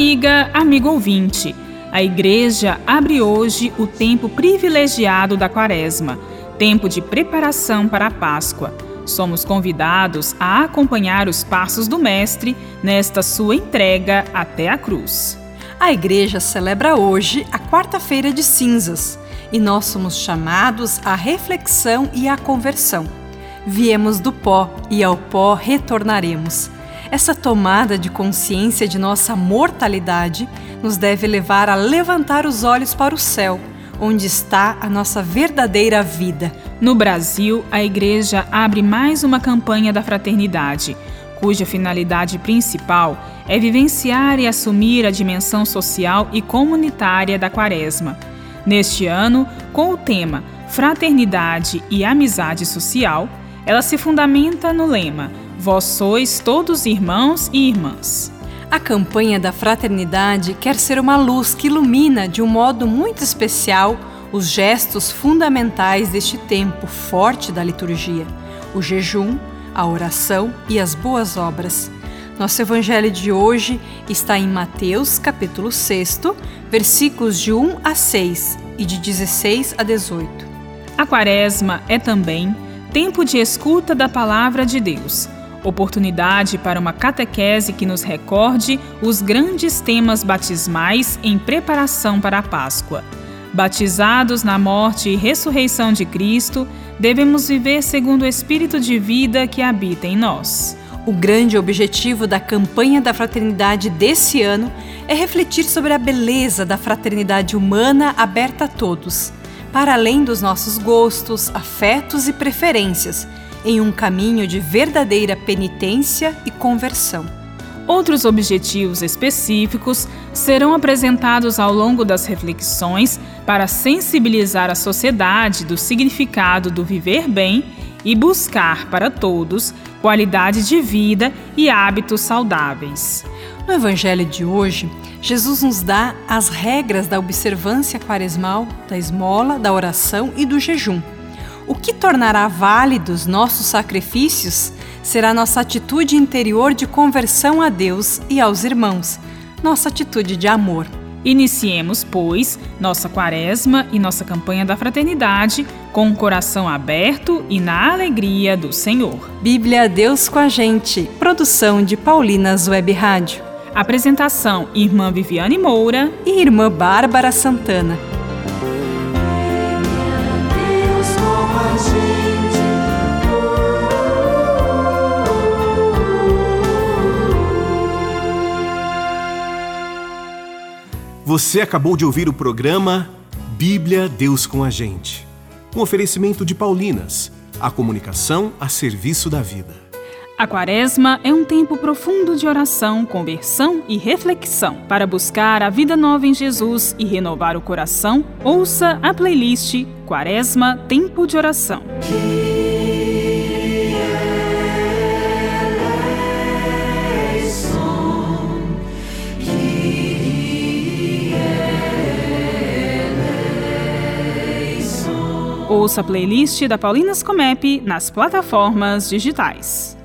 Amiga, amigo ouvinte, a Igreja abre hoje o tempo privilegiado da Quaresma, tempo de preparação para a Páscoa. Somos convidados a acompanhar os passos do Mestre nesta sua entrega até a cruz. A Igreja celebra hoje a quarta-feira de cinzas e nós somos chamados à reflexão e à conversão. Viemos do pó e ao pó retornaremos. Essa tomada de consciência de nossa mortalidade nos deve levar a levantar os olhos para o céu, onde está a nossa verdadeira vida. No Brasil, a Igreja abre mais uma campanha da fraternidade, cuja finalidade principal é vivenciar e assumir a dimensão social e comunitária da Quaresma. Neste ano, com o tema Fraternidade e Amizade Social, ela se fundamenta no lema Vós sois todos irmãos e irmãs. A campanha da fraternidade quer ser uma luz que ilumina de um modo muito especial os gestos fundamentais deste tempo forte da liturgia: o jejum, a oração e as boas obras. Nosso evangelho de hoje está em Mateus, capítulo 6, versículos de 1 a 6 e de 16 a 18. A Quaresma é também tempo de escuta da palavra de Deus oportunidade para uma catequese que nos recorde os grandes temas batismais em preparação para a Páscoa. Batizados na morte e ressurreição de Cristo, devemos viver segundo o espírito de vida que habita em nós. O grande objetivo da campanha da fraternidade desse ano é refletir sobre a beleza da fraternidade humana aberta a todos, para além dos nossos gostos, afetos e preferências em um caminho de verdadeira penitência e conversão. Outros objetivos específicos serão apresentados ao longo das reflexões para sensibilizar a sociedade do significado do viver bem e buscar para todos qualidade de vida e hábitos saudáveis. No Evangelho de hoje, Jesus nos dá as regras da observância quaresmal, da esmola, da oração e do jejum o que tornará válidos nossos sacrifícios será nossa atitude interior de conversão a Deus e aos irmãos, nossa atitude de amor. Iniciemos, pois, nossa quaresma e nossa campanha da fraternidade com o coração aberto e na alegria do Senhor. Bíblia Deus com a gente. Produção de Paulinas Web Rádio. Apresentação: Irmã Viviane Moura e Irmã Bárbara Santana. Você acabou de ouvir o programa Bíblia Deus com a Gente. Um oferecimento de Paulinas, a comunicação a serviço da vida. A Quaresma é um tempo profundo de oração, conversão e reflexão. Para buscar a vida nova em Jesus e renovar o coração, ouça a playlist Quaresma Tempo de Oração. Ouça a playlist da Paulinas Comep nas plataformas digitais.